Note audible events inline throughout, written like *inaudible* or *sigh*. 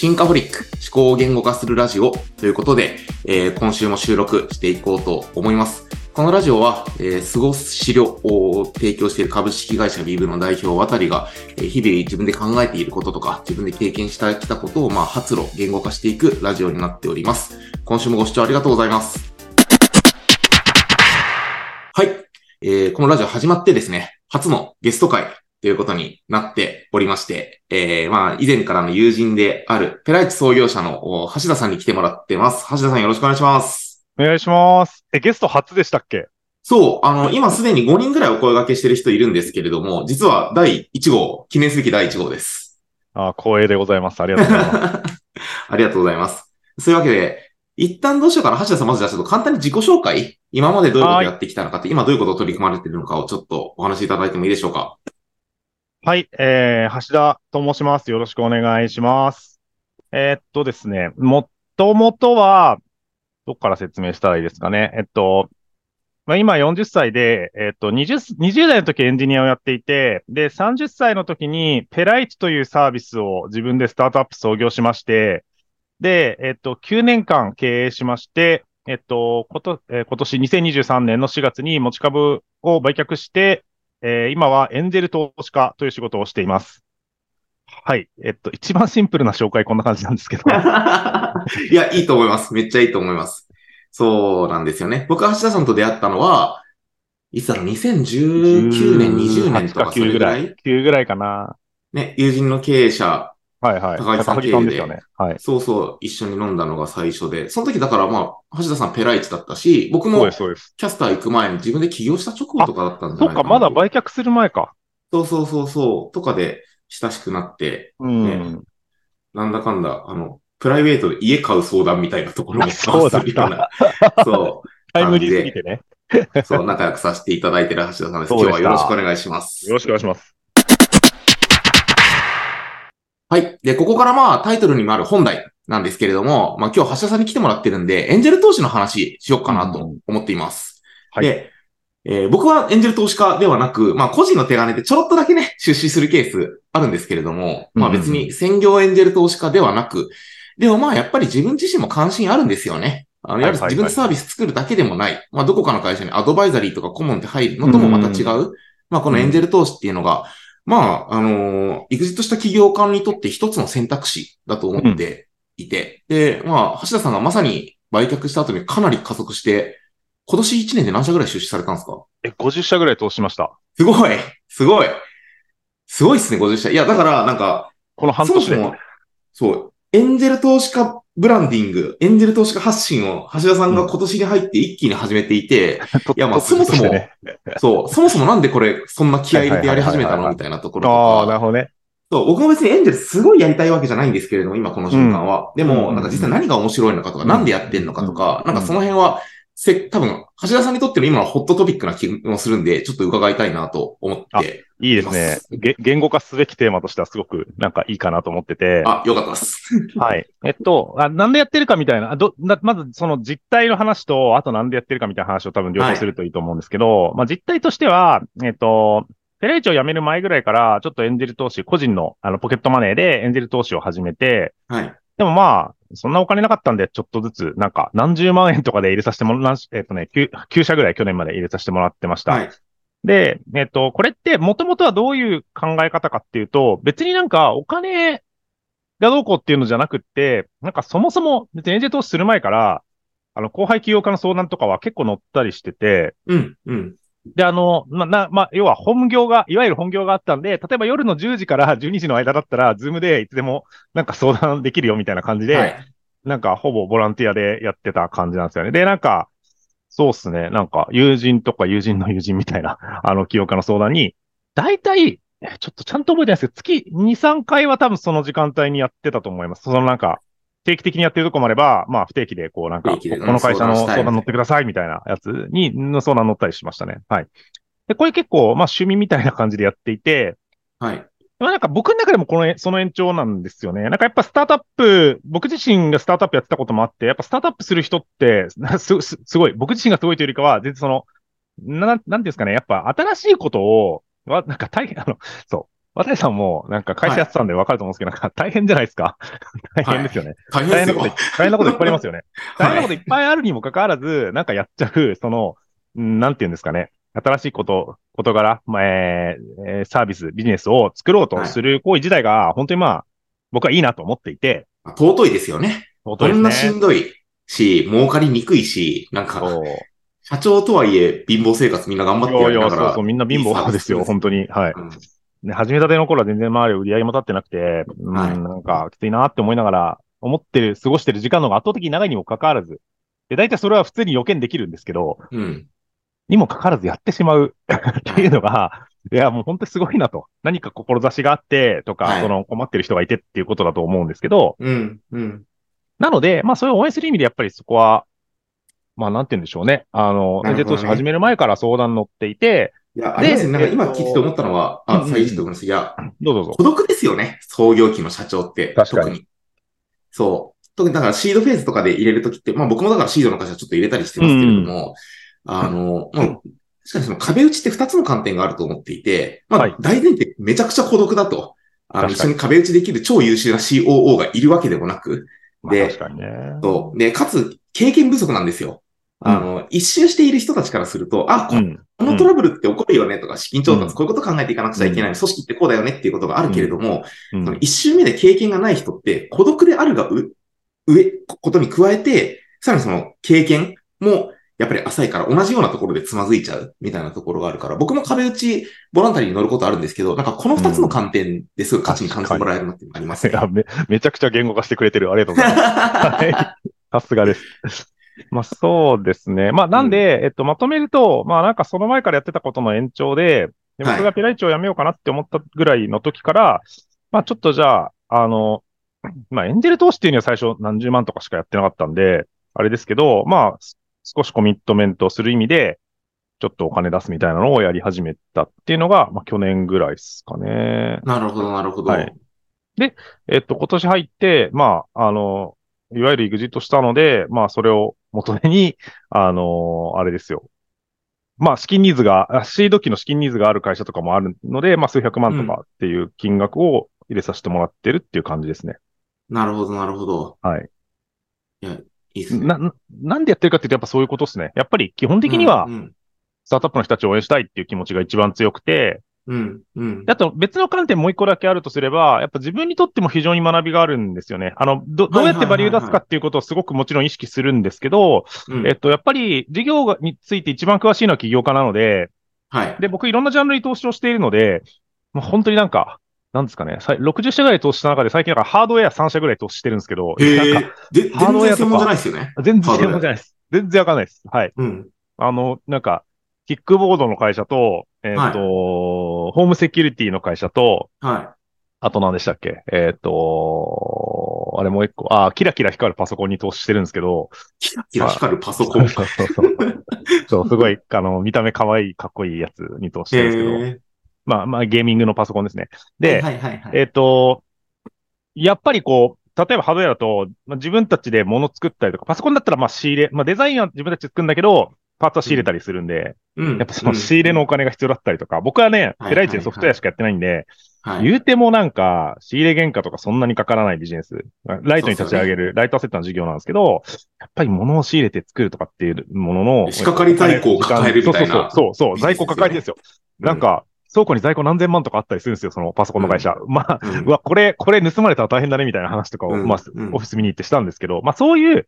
進化フリック思考を言語化するラジオということで、えー今週も収録していこうと思います。このラジオは、えー、過ごす資料を提供している株式会社ビーブの代表渡りが、えー日々自分で考えていることとか、自分で経験してきたことを、まあ、発露、言語化していくラジオになっております。今週もご視聴ありがとうございます。はい。えーこのラジオ始まってですね、初のゲスト会ということになっておりまして、えーまあ、以前からの友人である、ペライチ創業者のお橋田さんに来てもらってます。橋田さんよろしくお願いします。お願いします。え、ゲスト初でしたっけ？そう、あの、今すでに5人ぐらいお声掛けしてる人いるんですけれども、実は第1号、記念すべき第1号です。あ光栄でございます。ありがとうございます。*laughs* ありがとうございます。そういうわけで、一旦どうしようかな。橋田さん、まずじゃあちょっと簡単に自己紹介今までどういうことをやってきたのかって、今どういうことを取り組まれているのかをちょっとお話しいただいてもいいでしょうか？はい、えー、橋田と申します。よろしくお願いします。えーっとですね、もともとは、どっから説明したらいいですかね。えっと、まあ、今40歳で、えっと、20、20代の時エンジニアをやっていて、で、30歳の時にペライチというサービスを自分でスタートアップ創業しまして、で、えっと、9年間経営しまして、えっと、こと、えー今年2023年の4月に持ち株を売却して、えー今はエンジェル投資家という仕事をしています。はい。えっと、一番シンプルな紹介こんな感じなんですけど。*laughs* いや、いいと思います。めっちゃいいと思います。そうなんですよね。僕は橋田さんと出会ったのは、いつだろう、2019年、20年とかそれ9ぐらい？9ぐらいかな。ね、友人の経営者、はいはい。高木さん高木さんですよね。はい。そうそう、一緒に飲んだのが最初で、その時だからまあ、橋田さんペライチだったし、僕も。キャスター行く前に自分で起業した直後とかだったんじゃそっか、ないかな。まだ売却する前か。そうそうそうそう、とかで親しくなって、うん。ねなんだかんだ、あの、プライベートで家買う相談みたいなところもあそうだったするような、*laughs* そタイムリーすぎてね。う、そう、仲良くさせていただいてる橋田さんです。今日はよろしくお願いします。よろしくお願いします。はい。で、ここからまあ、タイトルにもある本題なんですけれども、まあ今日橋田さんに来てもらってるんで、エンジェル投資の話しようかなと思っています。はいで、えー僕はエンジェル投資家ではなく、まあ個人の手金でちょろっとだけね、出資するケースあるんですけれども、まあ別に専業エンジェル投資家ではなく、でもまあやっぱり自分自身も関心あるんですよね。あの、やはりはいはいはい自分でサービス作るだけでもない。まあどこかの会社にアドバイザリーとか顧問って入るのともまた違う。まあこのエンジェル投資っていうのが、まあ、あのー、エグジットした企業間にとって一つの選択肢だと思っていて、で、まあ、橋田さんがまさに売却した後にかなり加速して、今年1年で何社ぐらい出資されたんですか？え、50社ぐらい投資しました。すごいすごいすごいっすね、50社。いや、だから、なんか、この半年で。そう、エンジェル投資家ブランディング、エンジェル投資家発信を橋田さんが今年に入って一気に始めていて、と *laughs* いやまあ突如としてねそう、そもそもなんでこれ、そんな気合い入れてやり始めたのみたいなところとか。ああ、なるほどね。そう、僕も別にエンジェルすごいやりたいわけじゃないんですけれども、今この瞬間は。でうも、んなんか実際何が面白いのかとか、うんなんでやってんのかとか、うんなんかその辺は、せ、多分、橋田さんにとっての今のホットトピックな気もするんで、ちょっと伺いたいなと思って。いいですね。げ言語化すべきテーマとしてはすごくなんかいいかなと思ってて。あ、よかったです。*laughs* はい。えっと、あなんでやってるかみたいな、あどなまずその実態の話と、あとなんでやってるかみたいな話を多分両方するといいと思うんですけど、まあ実態としては、えっと、ペレイチを辞める前ぐらいから、ちょっとエンジェル投資、個人のあのポケットマネーでエンジェル投資を始めて、はい。でもまあ、そんなお金なかったんで、ちょっとずつ、なんか、何十万円とかで入れさせてもら、えっとね、9, 9社ぐらい去年まで入れさせてもらってました。はい。で、えっと、これって、もともとはどういう考え方かっていうと、別になんかお金がどうこうっていうのじゃなくって、なんかそもそも、別にエンジェル投資する前から、あの、後輩起業家の相談とかは結構乗ったりしてて、うん、うん。で、あの、ま、な、まあ、要は本業が、いわゆる本業があったんで、例えば夜の10時から12時の間だったら、ズームでいつでもなんか相談できるよみたいな感じで、はい。なんかほぼボランティアでやってた感じなんですよね。で、なんか、そうっすね。なんか友人とか友人の友人みたいな、*laughs* あの、起業家の相談に、大体、えちょっとちゃんと覚えてないですけど、月2、3回は多分その時間帯にやってたと思います。そのなんか、定期的にやってるとこもあれば、まあ不定期でこうなんか、この会社の相談乗ってくださいみたいなやつに、の相談乗ったりしましたね。はい。で、これ結構、まあ趣味みたいな感じでやっていて、はい。まあなんか僕の中でもこの、その延長なんですよね。なんかやっぱスタートアップ、僕自身がスタートアップやってたこともあって、やっぱスタートアップする人って、な *laughs* す、すすごい、僕自身がすごいというよりかは、全然その、な、なんていうんですかね、やっぱ新しいことを、わ、なんか大変、あの、そう。渡さんもなんか会社やってたんで分かると思うんですけど、なんか大変じゃないですか。*laughs* 大変ですよね。大変ですよ大変なこと、。大変なこといっぱいありますよね。大変なことはいいっぱいあるにもかかわらず、なんかやっちゃう、その、うんなんていうんですかね。新しいこと、事柄、まあえーえーサービス、ビジネスを作ろうとする行為自体が、本当にまあ、僕はいいなと思っていて、尊いですよね。尊いですこんなしね。んどいし、儲かりにくいし、なんか。社長とはいえ貧乏生活みんな頑張っていやいや、やりながらそうそう、、みんな貧乏ですよ、本当に。はい。うんね、始めたての頃は全然周り売り上げも立ってなくて、うん、はいなんかきついなって思いながら、思ってる、過ごしてる時間の方が圧倒的に長いにもかかわらず、で、大体それは普通に予見できるんですけど、うん。にもかかわらずやってしまうっていうのが、いや、もう本当にすごいなと。何か志があってとか、はいその困ってる人がいてっていうことだと思うんですけど、うん。うん。なので、まあそういう応援する意味でやっぱりそこは、まあなんて言うんでしょうね。あの、ね投資始める前から相談乗っていて、いや、ありますね。なんか今えっと聞いてて思ったのは、あ、うんうんうん最初と思います。いや、どうぞどうぞ。孤独ですよね。創業期の社長って。確かに特に。そう。特にだからシードフェーズとかで入れるときって、まあ僕もだからシードの会社ちょっと入れたりしてますけれども、あの、もう、確かにその壁打ちって二つの観点があると思っていて、まはいあ大前提めちゃくちゃ孤独だと。あの、一緒に壁打ちできる超優秀な COO がいるわけでもなく、まあで確かにね。そう。で、かつ、経験不足なんですよ。あの、一周している人たちからすると、あ、このトラブルって起こるよねとか、資金調うん達、こういうこと考えていかなくちゃいけない。組織ってこうだよねっていうことがあるけれども、うんその一周目で経験がない人って、孤独であるがう上、ことに加えて、さらにその経験も、やっぱり浅いから同じようなところでつまずいちゃうみたいなところがあるから、僕も壁打ちボランタリーに乗ることあるんですけど、なんかこの二つの観点ですごい価値に感じてもらえるなってありますね。いやめ、めちゃくちゃ言語化してくれてる。ありがとうございます。*laughs* はい。さすがです。まあそうですね。まあなんで、えっと、まとめると、まあなんかその前からやってたことの延長で、ではい僕がピライチを辞めようかなって思ったぐらいの時から、まあちょっとじゃあ、あの、まあエンジェル投資っていうには最初何十万とかしかやってなかったんで、あれですけど、まあす少しコミットメントする意味で、ちょっとお金出すみたいなのをやり始めたっていうのが、まあ去年ぐらいですかね。なるほど、なるほど。はいえっと、今年入って、まあ、あの、いわゆるエグジットしたので、まあ、それを元手に、あの、あれですよ。まあ、資金ニーズが、あシード機の資金ニーズがある会社とかもあるので、まあ、数百万とかっていう金額を入れさせてもらってるっていう感じですね。なるほど、なるほど。はい。いいですね。な、ななんでやってるかっていうと、やっぱそういうことですね。やっぱり基本的にはう、ん、スタートアップの人たちを応援したいっていう気持ちが一番強くて、うん、うん。あと別の観点もう一個だけあるとすれば、やっぱ自分にとっても非常に学びがあるんですよね。あの、ど、どうやってバリュー出すかっていうことをすごくもちろん意識するんですけど、うんえっと、やっぱり事業がについて一番詳しいのは起業家なので、はい。で、僕いろんなジャンルに投資をしているので、もう本当になんか、なんですかね、さい60社ぐらい投資した中で最近なんかハードウェア3社ぐらい投資してるんですけど、へえなんか。で、全ハードウェアとか然専門じゃないですよね。全然専門じゃないです。全然わかんないです。はい。うん。あの、なんか、キックボードの会社と、えっ、と、ホームセキュリティの会社と、はあと何でしたっけ？えっ、と、あれもう一個、あ、キラキラ光るパソコンに投資してるんですけど、い。キラキラ光るパソコン。そうそうそう。*laughs* そう、すごい、あの、見た目可愛い、かっこいいやつに投資してるんですけど。まあ、まあ、ゲーミングのパソコンですね。で、はいはいはい。えっ、と、やっぱりこう、例えばハードウェアだと、まあ、自分たちで物作ったりとか、パソコンだったらまあ仕入れ、まあデザインは自分たちで作るんだけど、パーツは仕入れたりするんで、うん。やっぱその仕入れのお金が必要だったりとか、僕はね、はいペライチでソフトウェアしかやってないんで、はい。言うてもなんか、仕入れ原価とかそんなにかからないビジネス。ライトに立ち上げる、ライトアセットの事業なんですけど、やっぱり物を仕入れて作るとかっていうものの、仕掛かり在庫を抱えるみたいな。そうそうそう、そう、在庫抱えてるんですよ。なんか、倉庫に在庫何千万とかあったりするんですよ、そのパソコンの会社。まあ、うん、うわ、これ、これ盗まれたら大変だね、みたいな話とかを、うん。まあ、うん。オフィス見に行ってしたんですけど、まあそういう、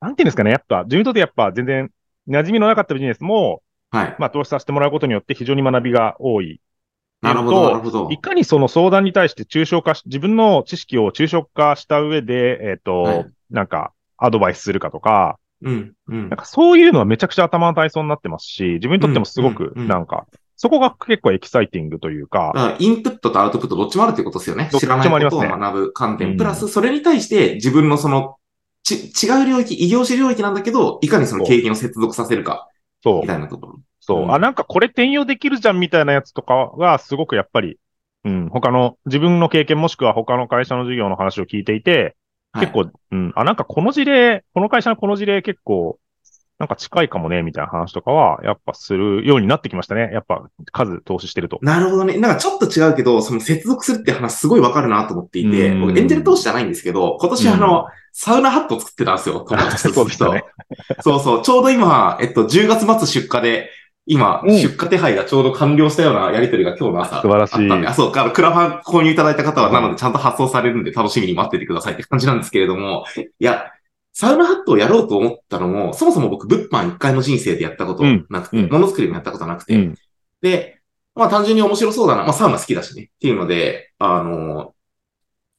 なんていうんですかね、やっぱ、自分にとってやっぱ全然馴染みのなかったビジネスも、はい。まあ投資させてもらうことによって非常に学びが多い。なるほど、なるほど。いかにその相談に対して抽象化し、自分の知識を抽象化した上で、えっ、と、はいなんか、アドバイスするかとか、うん、うんなん。かそういうのはめちゃくちゃ頭の体操になってますし、自分にとってもすごく、うんうんなんか、そこが結構エキサイティングというか、だからインプットとアウトプットどっちもあるってことですよね。どっち知らないことを学ぶ観点。うんプラス、それに対して自分のその、ち、違う領域、異業種領域なんだけど、いかにその経験を接続させるか、そうみ。たいなところ。そう、うんあ、なんかこれ転用できるじゃんみたいなやつとかがすごくやっぱり、うん、他の、自分の経験もしくは他の会社の授業の話を聞いていて、はい結構、うん、あ、なんかこの事例、この会社のこの事例結構、なんか近いかもね、みたいな話とかは、やっぱするようになってきましたね。やっぱ数投資してると。なるほどね。なんかちょっと違うけど、その接続するって話すごいわかるなと思っていて、うん僕エンジェル投資じゃないんですけど、今年あの、サウナハットを作ってたんですよ、*laughs* 友達とそうでしたね。そうそう。ちょうど今、えっと、10月末出荷で、今、うん出荷手配がちょうど完了したようなやりとりが今日の朝。素晴らしいあったんで、あ、そう、あの、クラファン購入いただいた方は、なのでちゃんと発送されるんで楽しみに待っててくださいって感じなんですけれども、いや、サウナハットをやろうと思ったのも、そもそも僕、物販一回の人生でやったことなくて、うんうんものづくりもやったことなくて、うん。で、まあ単純に面白そうだな。まあサウナ好きだしね。っていうので、あの、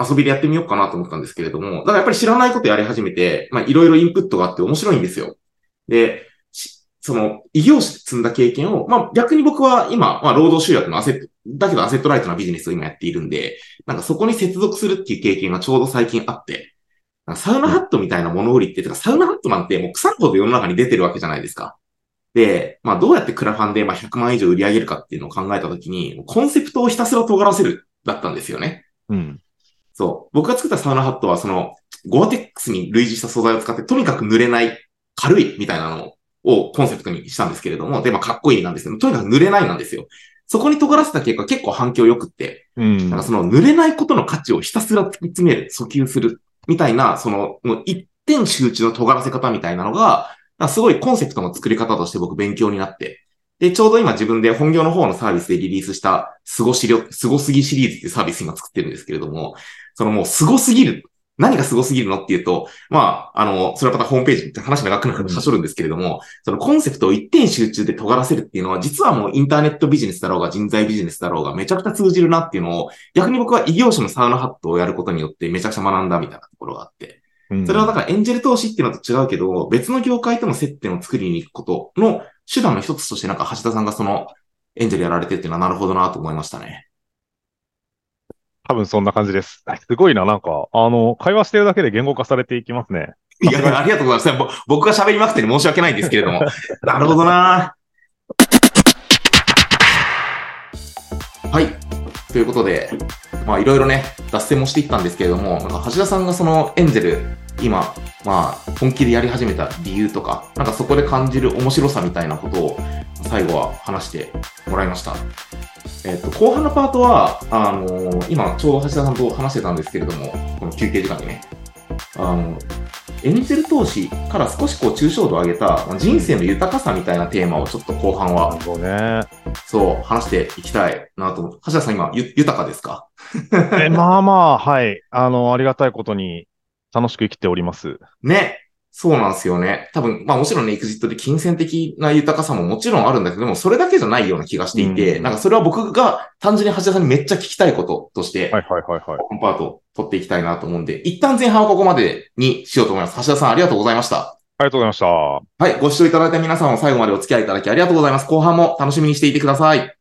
遊びでやってみようかなと思ったんですけれども、だからやっぱり知らないことやり始めて、まあいろいろインプットがあって面白いんですよ。で、その、異業種で積んだ経験を、まあ逆に僕は今、まあ労働集約のアセット、だけどアセットライトなビジネスを今やっているんで、なんかそこに接続するっていう経験がちょうど最近あって、サウナハットみたいなもの売りって、てかサウナハットなんてもう腐るほど世の中に出てるわけじゃないですか。で、まあどうやってクラファンでまあ100万以上売り上げるかっていうのを考えたときに、コンセプトをひたすら尖らせるだったんですよね。うん。そう。僕が作ったサウナハットはその、ゴアテックスに類似した素材を使って、とにかく濡れない、軽いみたいなのをコンセプトにしたんですけれども、で、まあかっこいいなんですけど、とにかく濡れないなんですよ。そこに尖らせた結果結構反響良くって、うんなんか。その濡れないことの価値をひたすら突き詰める、訴求する、みたいな、その、もう一点集中の尖らせ方みたいなのが、すごいコンセプトの作り方として僕勉強になって、で、ちょうど今自分で本業の方のサービスでリリースした、すごしりょ、すごすぎシリーズっていうサービス今作ってるんですけれども、そのもうすごすぎる。何がすごすぎるのっていうと、まあ、あの、それはまたホームページって話長くなるからしょるんですけれども、そのコンセプトを一点集中で尖らせるっていうのは、実はもうインターネットビジネスだろうが人材ビジネスだろうがめちゃくちゃ通じるなっていうのを、逆に僕は異業種のサウナハットをやることによってめちゃくちゃ学んだみたいなところがあって、うんそれはだからエンジェル投資っていうのと違うけど、別の業界との接点を作りに行くことの手段の一つとしてなんか橋田さんがそのエンジェルやられてっていうのはなるほどなと思いましたね。多分そんな感じです。すごいな、なんか、あの、会話してるだけで言語化されていきますね。いやありがとうございます。ぼ僕が喋りまくって申し訳ないんですけれども。*laughs* なるほどなはい。ということで、まあいろいろね、脱線もしていったんですけれども、なんか橋田さんがそのエンジェル、今、まあ本気でやり始めた理由とか、なんかそこで感じる面白さみたいなことを最後は話してもらいました。えっ、と、後半のパートは、あのー今ちょうど橋田さんと話してたんですけれども、この休憩時間にね、あの、エンジェル投資から少しこう抽象度を上げたまあ人生の豊かさみたいなテーマをちょっと後半はなるほどね。そう話していきたいなと。橋田さん今ゆ *laughs* 豊かですか？え、まあまあ、はい。あの、ありがたいことに楽しく生きております。ね。そうなんですよね。多分、まあもちろんね、エクジットで金銭的な豊かさももちろんあるんだけど、でもそれだけじゃないような気がしていて、うんなんかそれは僕が単純に橋田さんにめっちゃ聞きたいこととして、はいはいはいはい。このパートを取っていきたいなと思うんで、一旦前半はここまでにしようと思います。橋田さんありがとうございました。ありがとうございました。はい、ご視聴いただいた皆さんを最後までお付き合いいただきありがとうございます。後半も楽しみにしていてください。